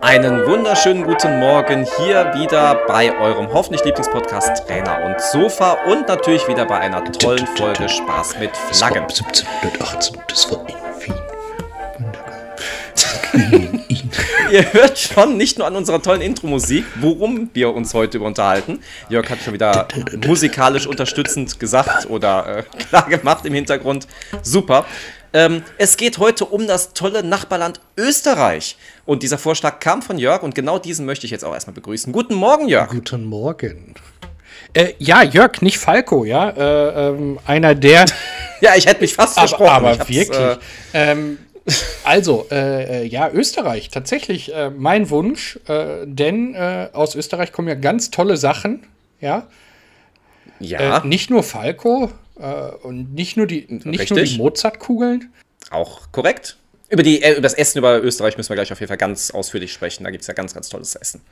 Einen wunderschönen guten Morgen hier wieder bei eurem hoffentlich Lieblingspodcast Trainer und Sofa und natürlich wieder bei einer tollen Folge Spaß mit Flaggen. Das war in Wien. Ihr hört schon nicht nur an unserer tollen Intro-Musik, worum wir uns heute über unterhalten. Jörg hat schon wieder musikalisch unterstützend gesagt oder äh, klar gemacht im Hintergrund. Super. Ähm, es geht heute um das tolle Nachbarland Österreich. Und dieser Vorschlag kam von Jörg und genau diesen möchte ich jetzt auch erstmal begrüßen. Guten Morgen, Jörg. Guten Morgen. Äh, ja, Jörg, nicht Falco, ja. Äh, ähm, einer der. ja, ich hätte mich fast versprochen. Aber wirklich. Äh, ähm, also, äh, äh, ja, Österreich, tatsächlich äh, mein Wunsch, denn aus Österreich kommen ja ganz tolle Sachen, ja. Ja. nicht nur Falco, äh, und nicht nur die, nicht nur die Mozartkugeln. Auch korrekt. Über, die, äh, über das Essen über Österreich müssen wir gleich auf jeden Fall ganz ausführlich sprechen. Da gibt es ja ganz, ganz tolles Essen.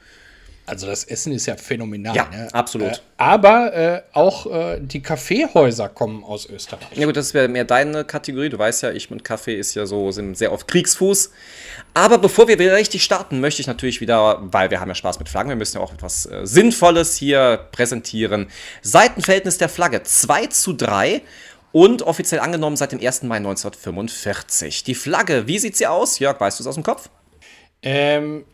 Also das Essen ist ja phänomenal. Ja, ne? absolut. Äh, aber äh, auch äh, die Kaffeehäuser kommen aus Österreich. Ja gut, das wäre mehr deine Kategorie. Du weißt ja, ich und Kaffee ist ja so, sind sehr auf Kriegsfuß. Aber bevor wir wieder richtig starten, möchte ich natürlich wieder, weil wir haben ja Spaß mit Flaggen, wir müssen ja auch etwas äh, Sinnvolles hier präsentieren. Seitenverhältnis der Flagge 2 zu 3 und offiziell angenommen seit dem 1. Mai 1945. Die Flagge, wie sieht sie aus? Jörg, weißt du es aus dem Kopf? Ähm,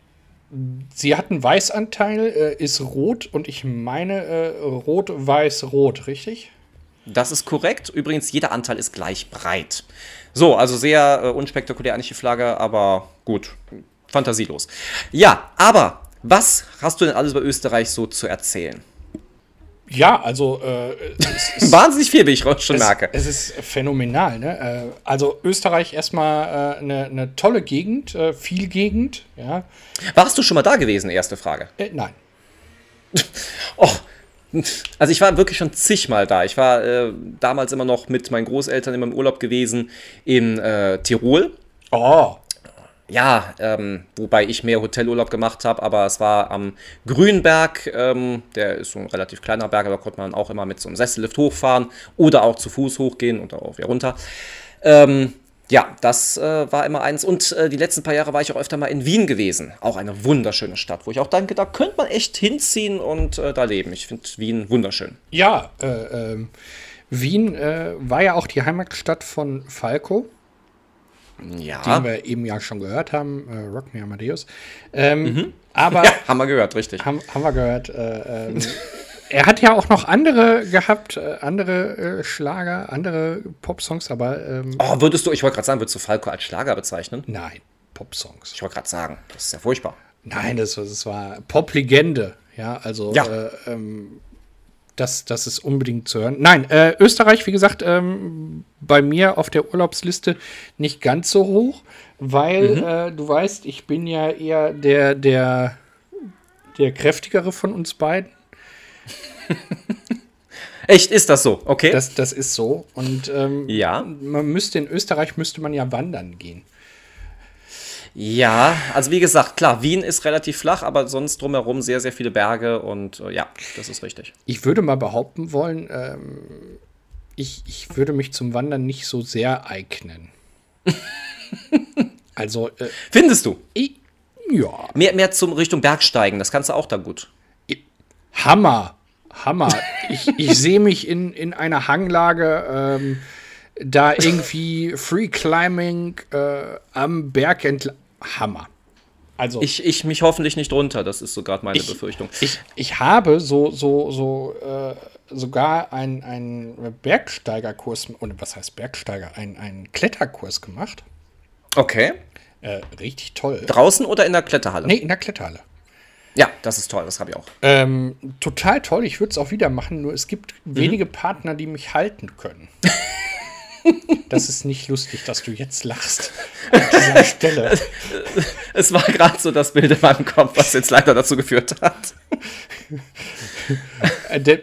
Sie hat einen Weißanteil, äh, ist rot und ich meine äh, rot, weiß, rot, richtig? Das ist korrekt. Übrigens, jeder Anteil ist gleich breit. So, also sehr äh, unspektakulär eigentlich die Flagge, aber gut, fantasielos. Ja, aber was hast du denn alles über Österreich so zu erzählen? Ja, also äh, wahnsinnig viel, wie ich schon es, merke. Es ist phänomenal. Ne? Äh, also Österreich erstmal eine äh, ne tolle Gegend, äh, viel Gegend. Ja. Warst du schon mal da gewesen? Erste Frage. Äh, nein. oh, also ich war wirklich schon zigmal da. Ich war äh, damals immer noch mit meinen Großeltern immer im Urlaub gewesen in Tirol. Oh ja, ähm, wobei ich mehr Hotelurlaub gemacht habe, aber es war am Grünberg, ähm, der ist so ein relativ kleiner Berg, aber konnte man auch immer mit so einem Sessellift hochfahren oder auch zu Fuß hochgehen und auch wieder runter. Ähm, ja, das äh, war immer eins. Und äh, die letzten paar Jahre war ich auch öfter mal in Wien gewesen. Auch eine wunderschöne Stadt, wo ich auch denke, da könnte man echt hinziehen und äh, da leben. Ich finde Wien wunderschön. Ja, äh, ähm, Wien äh, war ja auch die Heimatstadt von Falco ja. den wir eben ja schon gehört haben, äh, Rock Me Amadeus. Ähm, mhm. Aber ja, haben wir gehört, richtig. Haben, haben wir gehört. Äh, ähm, er hat ja auch noch andere gehabt, äh, andere äh, Schlager, andere Popsongs, aber. Ähm, oh, würdest du, ich wollte gerade sagen, würdest du Falco als Schlager bezeichnen? Nein, Popsongs. Ich wollte gerade sagen, das ist ja furchtbar. Nein, das, das war Pop-Legende. Ja, also ja. Äh, ähm, das, das ist unbedingt zu hören. Nein, äh, Österreich, wie gesagt, ähm, bei mir auf der Urlaubsliste nicht ganz so hoch, weil mhm. äh, du weißt, ich bin ja eher der, der, der kräftigere von uns beiden. Echt, ist das so? Okay. Das, das ist so. Und ähm, ja. man müsste in Österreich müsste man ja wandern gehen. Ja, also wie gesagt, klar, Wien ist relativ flach, aber sonst drumherum sehr, sehr viele Berge und äh, ja, das ist richtig. Ich würde mal behaupten wollen, ähm, ich, ich würde mich zum Wandern nicht so sehr eignen. also. Äh, Findest du? Ich, ja. Mehr, mehr zum Richtung Bergsteigen, das kannst du auch da gut. Hammer. Hammer. ich ich sehe mich in, in einer Hanglage. Ähm, da irgendwie Free Climbing äh, am Berg entlang. Hammer. Also ich, ich mich hoffentlich nicht runter, das ist so gerade meine ich, Befürchtung. Ich, ich habe so, so, so äh, sogar einen, einen Bergsteigerkurs, und was heißt Bergsteiger, einen, einen Kletterkurs gemacht. Okay. Äh, richtig toll. Draußen oder in der Kletterhalle? Nee, in der Kletterhalle. Ja, das ist toll, das habe ich auch. Ähm, total toll, ich würde es auch wieder machen, nur es gibt mhm. wenige Partner, die mich halten können. Das ist nicht lustig, dass du jetzt lachst an dieser Stelle. Es war gerade so das Bild in meinem Kopf, was jetzt leider dazu geführt hat. Äh,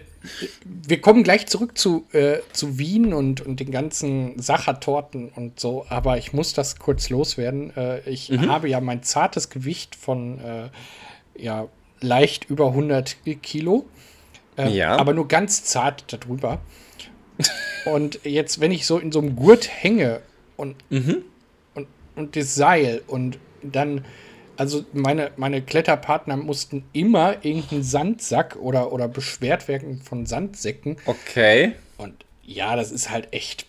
wir kommen gleich zurück zu, äh, zu Wien und, und den ganzen Sachertorten und so, aber ich muss das kurz loswerden. Äh, ich mhm. habe ja mein zartes Gewicht von äh, ja, leicht über 100 Kilo, äh, ja. aber nur ganz zart darüber. Und jetzt, wenn ich so in so einem Gurt hänge und, mhm. und, und das Seil und dann, also meine, meine Kletterpartner mussten immer irgendeinen Sandsack oder, oder beschwert werden von Sandsäcken. Okay. Und ja, das ist halt echt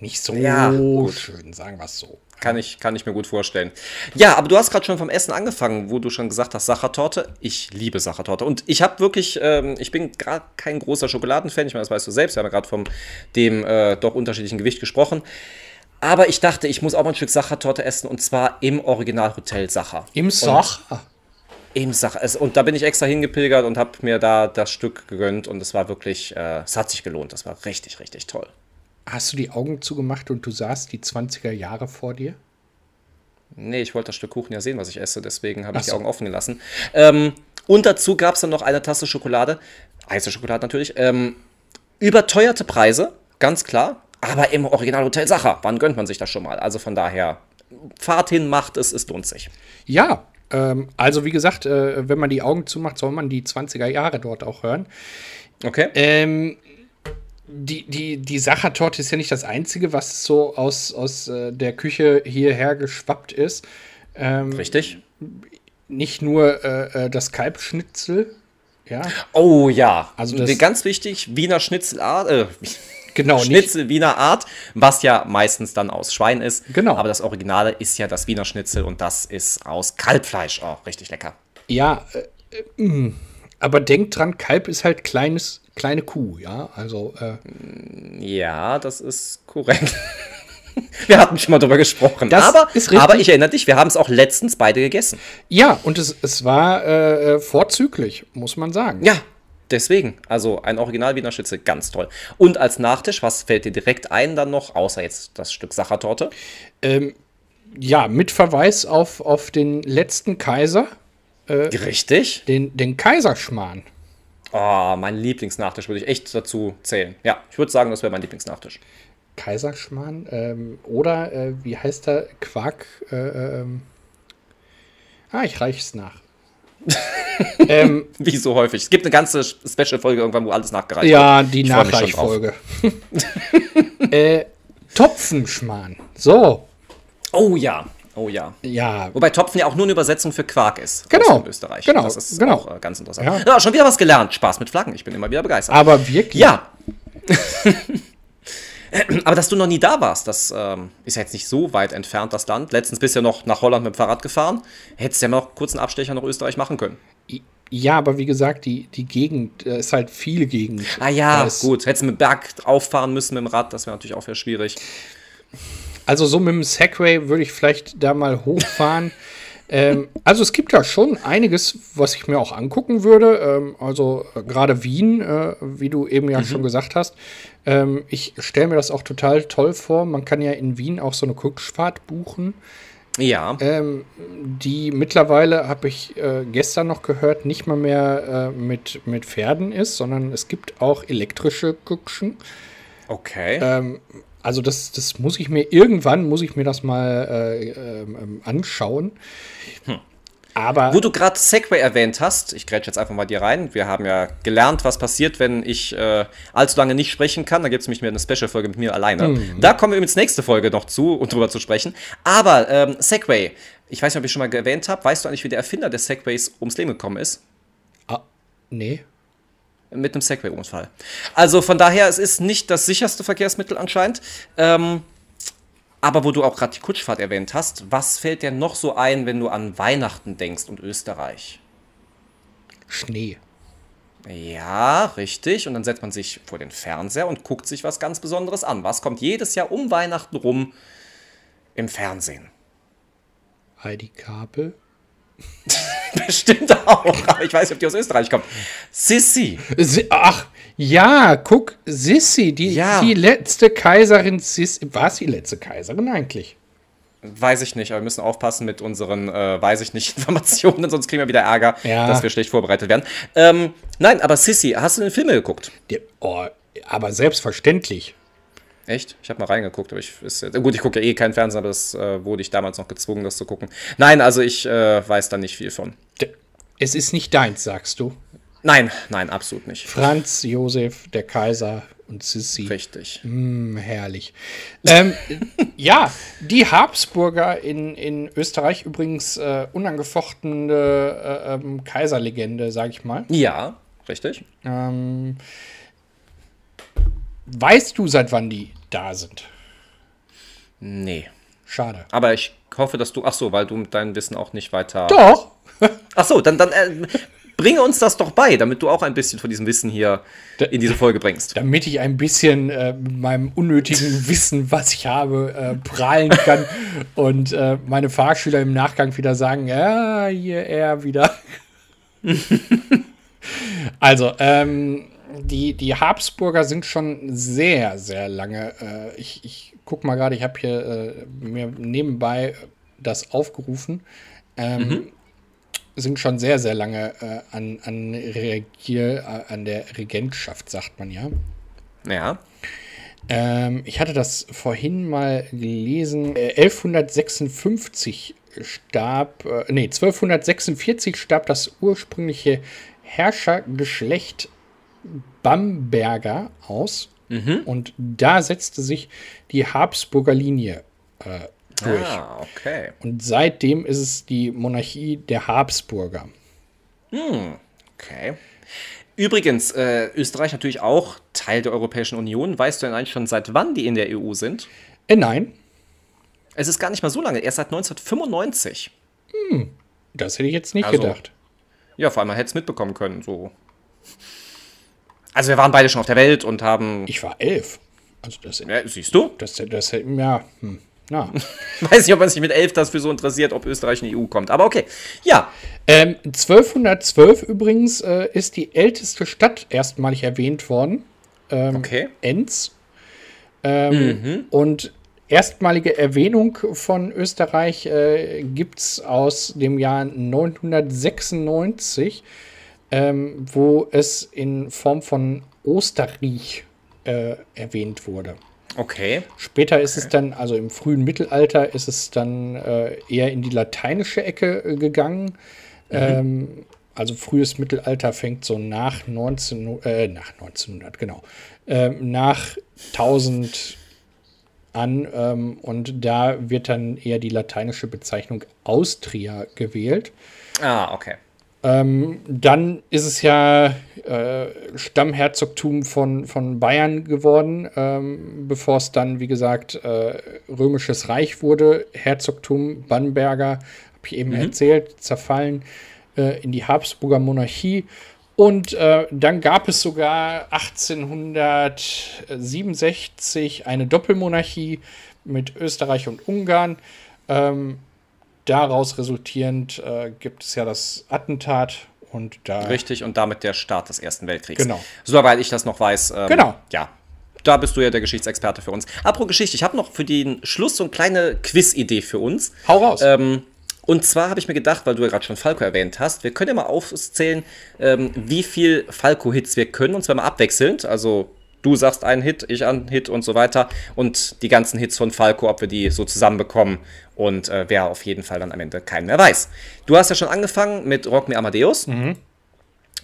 nicht so ja, schön, sagen wir es so. Kann ich, kann ich mir gut vorstellen. Ja, aber du hast gerade schon vom Essen angefangen, wo du schon gesagt hast, Sachertorte. Ich liebe Sachertorte. Und ich habe wirklich, ähm, ich bin gerade kein großer Schokoladenfan. Ich meine, das weißt du selbst. Wir haben ja gerade von dem äh, doch unterschiedlichen Gewicht gesprochen. Aber ich dachte, ich muss auch mal ein Stück Sachertorte essen und zwar im Originalhotel Sacher. Im Sacher? Im Sacher. Und da bin ich extra hingepilgert und habe mir da das Stück gegönnt und es war wirklich, äh, es hat sich gelohnt. Das war richtig, richtig toll. Hast du die Augen zugemacht und du sahst die 20er Jahre vor dir? Nee, ich wollte das Stück Kuchen ja sehen, was ich esse, deswegen habe ich so. die Augen offen gelassen. Ähm, und dazu gab es dann noch eine Tasse Schokolade, heiße Schokolade natürlich, ähm, überteuerte Preise, ganz klar, aber im Original Hotel Sacher, wann gönnt man sich das schon mal? Also von daher, Fahrt hin, macht es, es lohnt sich. Ja, ähm, also wie gesagt, äh, wenn man die Augen zumacht, soll man die 20er Jahre dort auch hören. Okay. Ähm, die, die, die Sachertorte ist ja nicht das Einzige, was so aus, aus äh, der Küche hierher geschwappt ist. Ähm, Richtig. Nicht nur äh, äh das Kalbschnitzel. Ja. Oh ja. Also das, ganz wichtig, Wiener Schnitzelart. Äh, genau, Schnitzel nicht. Wiener Art, was ja meistens dann aus Schwein ist. Genau. Aber das Originale ist ja das Wiener Schnitzel und das ist aus Kalbfleisch. Oh, richtig lecker. Ja, äh, äh aber denkt dran, Kalb ist halt kleines kleine Kuh, ja. Also. Äh, ja, das ist korrekt. wir hatten schon mal drüber gesprochen. aber, aber ich erinnere dich, wir haben es auch letztens beide gegessen. Ja, und es, es war äh, vorzüglich, muss man sagen. Ja, deswegen. Also ein Original Wiener Schnitzel, ganz toll. Und als Nachtisch, was fällt dir direkt ein dann noch, außer jetzt das Stück Sachertorte? Ähm, ja, mit Verweis auf, auf den letzten Kaiser. Äh, Richtig. Den, den Kaiserschmarrn. Oh, mein Lieblingsnachtisch würde ich echt dazu zählen. Ja, ich würde sagen, das wäre mein Lieblingsnachtisch. Kaiserschmarrn ähm, oder äh, wie heißt der Quark? Äh, ähm, ah, ich reiche es nach. ähm, wie so häufig. Es gibt eine ganze Special-Folge irgendwann, wo alles nachgereicht ja, wird. Ja, die Nachreichfolge. äh, Topfenschmarrn. So. Oh ja. Oh ja. Ja. Wobei Topfen ja auch nur eine Übersetzung für Quark ist. Genau. In Österreich. Genau. Das ist genau. auch äh, ganz interessant. Ja. ja. schon wieder was gelernt. Spaß mit Flaggen. Ich bin immer wieder begeistert. Aber wirklich? Ja. Aber dass du noch nie da warst, das ähm, ist ja jetzt nicht so weit entfernt, das Land. Letztens bist du ja noch nach Holland mit dem Fahrrad gefahren. Hättest du ja mal noch kurz einen Abstecher nach Österreich machen können. Ja, aber wie gesagt, die, die Gegend äh, ist halt viel Gegend. Ah ja, gut. Hättest du mit Berg auffahren müssen mit dem Rad, das wäre natürlich auch sehr schwierig. Also so mit dem Segway würde ich vielleicht da mal hochfahren. ähm, also es gibt da schon einiges, was ich mir auch angucken würde. Ähm, also äh, gerade Wien, äh, wie du eben ja mhm. schon gesagt hast. Ähm, ich stelle mir das auch total toll vor. Man kann ja in Wien auch so eine Kurzfahrt buchen. Ja. Ähm, die mittlerweile, habe ich äh, gestern noch gehört, nicht mal mehr äh, mit, mit Pferden ist, sondern es gibt auch elektrische Kutschen. Okay. Ähm, also das, das muss ich mir irgendwann muss ich mir das mal äh, äh, anschauen. Hm. Aber Wo du gerade Segway erwähnt hast, ich grätsche jetzt einfach mal dir rein. Wir haben ja gelernt, was passiert, wenn ich äh, allzu lange nicht sprechen kann. Da gibt es nämlich mehr eine Special-Folge mit mir alleine. Mhm. Da kommen wir übrigens nächste Folge noch zu, um drüber zu sprechen. Aber ähm, Segway, ich weiß nicht, ob ich schon mal erwähnt habe. Weißt du eigentlich, wie der Erfinder des Segways ums Leben gekommen ist? Ah, nee mit einem Segway-Unfall. Also von daher, es ist nicht das sicherste Verkehrsmittel anscheinend. Ähm, aber wo du auch gerade die Kutschfahrt erwähnt hast, was fällt dir noch so ein, wenn du an Weihnachten denkst und Österreich? Schnee. Ja, richtig. Und dann setzt man sich vor den Fernseher und guckt sich was ganz Besonderes an. Was kommt jedes Jahr um Weihnachten rum im Fernsehen? Heidi Kabel. Bestimmt auch. Aber ich weiß nicht, ob die aus Österreich kommt. Sissi. Ach, ja, guck, Sissi, die, ja. die letzte Kaiserin Sissi. War sie die letzte Kaiserin eigentlich? Weiß ich nicht, aber wir müssen aufpassen mit unseren, äh, weiß ich nicht, Informationen, sonst kriegen wir wieder Ärger, ja. dass wir schlecht vorbereitet werden. Ähm, nein, aber Sissi, hast du den Film geguckt? Die, oh, aber selbstverständlich. Echt? Ich habe mal reingeguckt, aber ich ist, gut, ich gucke ja eh keinen Fernsehen, aber das äh, wurde ich damals noch gezwungen, das zu gucken. Nein, also ich äh, weiß da nicht viel von. Es ist nicht deins, sagst du? Nein, nein, absolut nicht. Franz Josef, der Kaiser und Sissi. Richtig. Mm, herrlich. ähm, ja, die Habsburger in, in Österreich übrigens äh, unangefochtene äh, ähm, Kaiserlegende, sag ich mal. Ja, richtig. Ähm, weißt du, seit wann die da sind? Nee. Schade. Aber ich hoffe, dass du. Ach so, weil du dein Wissen auch nicht weiter. Doch. Ach so, dann, dann äh, bringe uns das doch bei, damit du auch ein bisschen von diesem Wissen hier in diese Folge bringst. Damit ich ein bisschen äh, mit meinem unnötigen Wissen, was ich habe, äh, prahlen kann und äh, meine Fahrschüler im Nachgang wieder sagen, ja, hier er wieder. also, ähm, die, die Habsburger sind schon sehr, sehr lange. Äh, ich, ich guck mal gerade, ich habe hier äh, mir nebenbei das aufgerufen. Ähm, mhm. Sind schon sehr, sehr lange äh, an, an, Regier, äh, an der Regentschaft, sagt man ja. Ja. Ähm, ich hatte das vorhin mal gelesen. 1156 äh, starb, äh, nee, 1246 starb das ursprüngliche Herrschergeschlecht Bamberger aus. Mhm. Und da setzte sich die Habsburger Linie äh, durch. Ah, okay. Und seitdem ist es die Monarchie der Habsburger. Hm, okay. Übrigens, äh, Österreich natürlich auch Teil der Europäischen Union. Weißt du denn eigentlich schon, seit wann die in der EU sind? Äh, nein. Es ist gar nicht mal so lange, erst seit 1995. Hm, das hätte ich jetzt nicht also, gedacht. Ja, vor allem, man hätte es mitbekommen können, so. Also wir waren beide schon auf der Welt und haben. Ich war elf. Also das, ja, siehst du? Das, das, ja, hm, na. Weiß nicht, ob man sich mit elf dafür so interessiert, ob Österreich in die EU kommt. Aber okay, ja. Ähm, 1212 übrigens äh, ist die älteste Stadt erstmalig erwähnt worden. Ähm, okay. Enns. Ähm, mhm. Und erstmalige Erwähnung von Österreich äh, gibt es aus dem Jahr 996 ähm, wo es in Form von Osterriech äh, erwähnt wurde. Okay. Später okay. ist es dann, also im frühen Mittelalter, ist es dann äh, eher in die lateinische Ecke äh, gegangen. Mhm. Ähm, also frühes Mittelalter fängt so nach 19, äh, nach 1900, genau, ähm, nach 1000 an ähm, und da wird dann eher die lateinische Bezeichnung Austria gewählt. Ah, okay. Ähm, dann ist es ja äh, Stammherzogtum von, von Bayern geworden, ähm, bevor es dann, wie gesagt, äh, römisches Reich wurde. Herzogtum Bannberger, habe ich eben mhm. erzählt, zerfallen äh, in die Habsburger Monarchie. Und äh, dann gab es sogar 1867 eine Doppelmonarchie mit Österreich und Ungarn. Ähm, daraus resultierend äh, gibt es ja das Attentat und da. Richtig, und damit der Start des Ersten Weltkriegs. Genau. Soweit ich das noch weiß. Ähm, genau. Ja. Da bist du ja der Geschichtsexperte für uns. Apropos Geschichte, ich habe noch für den Schluss so eine kleine Quiz-Idee für uns. Hau raus. Ähm, und zwar habe ich mir gedacht, weil du ja gerade schon Falco erwähnt hast, wir können ja mal aufzählen, ähm, wie viel Falco-Hits wir können, und zwar mal abwechselnd. Also du sagst einen Hit, ich einen Hit und so weiter. Und die ganzen Hits von Falco, ob wir die so zusammenbekommen und äh, wer auf jeden Fall dann am Ende keinen mehr weiß. Du hast ja schon angefangen mit Rock Me Amadeus. Mhm.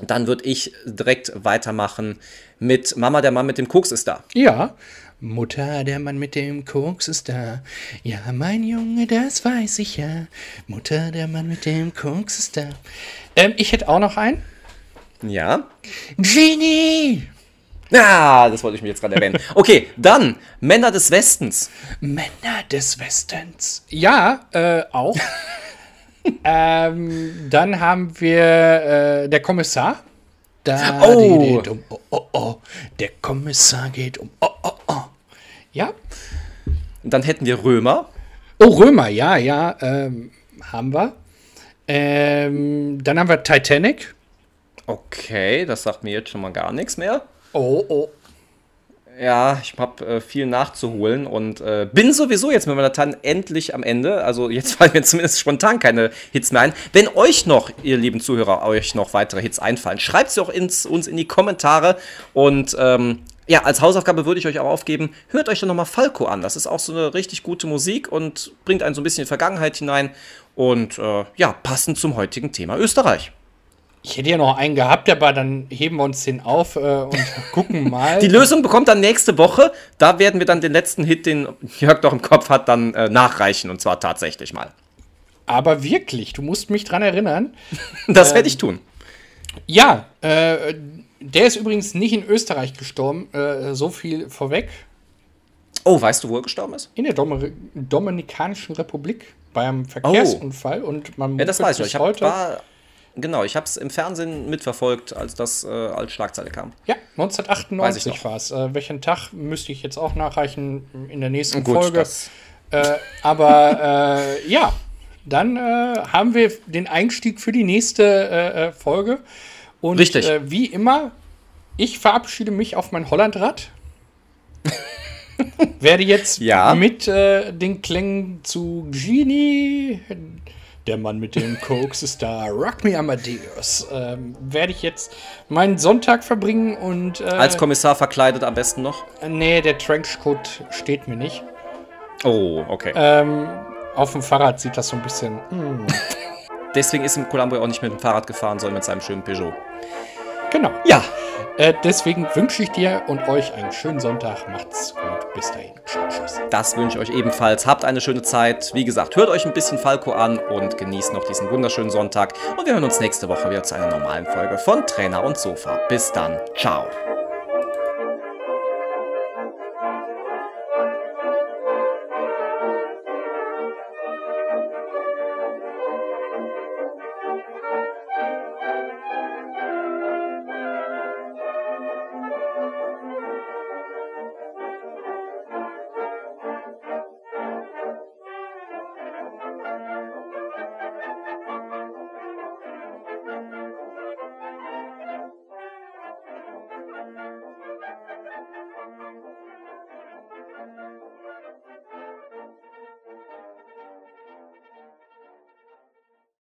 Dann würde ich direkt weitermachen mit Mama, der Mann mit dem Koks ist da. Ja. Mutter, der Mann mit dem Koks ist da. Ja, mein Junge, das weiß ich ja. Mutter, der Mann mit dem Koks ist da. Ähm, ich hätte auch noch einen. Ja. Genie! Ah, das wollte ich mir jetzt gerade erwähnen. Okay, dann Männer des Westens. Männer des Westens. Ja, äh, auch. ähm, dann haben wir äh, der Kommissar. Da oh. geht um oh, oh, oh. Der Kommissar geht um oh, oh, oh. Ja. Und dann hätten wir Römer. Oh, Römer, ja, ja, ähm, haben wir. Ähm, dann haben wir Titanic. Okay, das sagt mir jetzt schon mal gar nichts mehr. Oh, oh. Ja, ich habe äh, viel nachzuholen und äh, bin sowieso jetzt mit meiner Tante endlich am Ende. Also jetzt fallen mir zumindest spontan keine Hits mehr ein. Wenn euch noch, ihr lieben Zuhörer, euch noch weitere Hits einfallen, schreibt sie auch ins, uns in die Kommentare. Und ähm, ja, als Hausaufgabe würde ich euch auch aufgeben, hört euch doch nochmal Falco an. Das ist auch so eine richtig gute Musik und bringt einen so ein bisschen in die Vergangenheit hinein. Und äh, ja, passend zum heutigen Thema Österreich. Ich hätte ja noch einen gehabt, aber dann heben wir uns den auf äh, und gucken mal. Die Lösung bekommt dann nächste Woche. Da werden wir dann den letzten Hit, den Jörg doch im Kopf hat, dann äh, nachreichen. Und zwar tatsächlich mal. Aber wirklich, du musst mich dran erinnern. das werde ähm, ich tun. Ja, äh, der ist übrigens nicht in Österreich gestorben. Äh, so viel vorweg. Oh, weißt du, wo er gestorben ist? In der Dom Dominikanischen Republik bei einem Verkehrsunfall. Oh. Und man ja, das weiß ich. ich hab, heute. War, genau, ich habe es im Fernsehen mitverfolgt, als das äh, als Schlagzeile kam. Ja, 1998 war es. Äh, welchen Tag müsste ich jetzt auch nachreichen in der nächsten Gut, Folge. Äh, aber äh, ja, dann äh, haben wir den Einstieg für die nächste äh, Folge. Und Richtig. wie immer, ich verabschiede mich auf mein Hollandrad. Werde jetzt ja. mit den Klängen zu Genie, der Mann mit dem Koks ist da, Rock Me Amadeus, ähm, werde ich jetzt meinen Sonntag verbringen und. Äh, Als Kommissar verkleidet am besten noch? Nee, der Trenchcoat steht mir nicht. Oh, okay. Ähm, auf dem Fahrrad sieht das so ein bisschen. Mm. Deswegen ist im Columbia auch nicht mit dem Fahrrad gefahren, sondern mit seinem schönen Peugeot. Genau. Ja. Äh, deswegen wünsche ich dir und euch einen schönen Sonntag. Macht's gut. Bis dahin. Tschüss. Das wünsche ich euch ebenfalls. Habt eine schöne Zeit. Wie gesagt, hört euch ein bisschen Falco an und genießt noch diesen wunderschönen Sonntag. Und wir hören uns nächste Woche wieder zu einer normalen Folge von Trainer und Sofa. Bis dann. Ciao.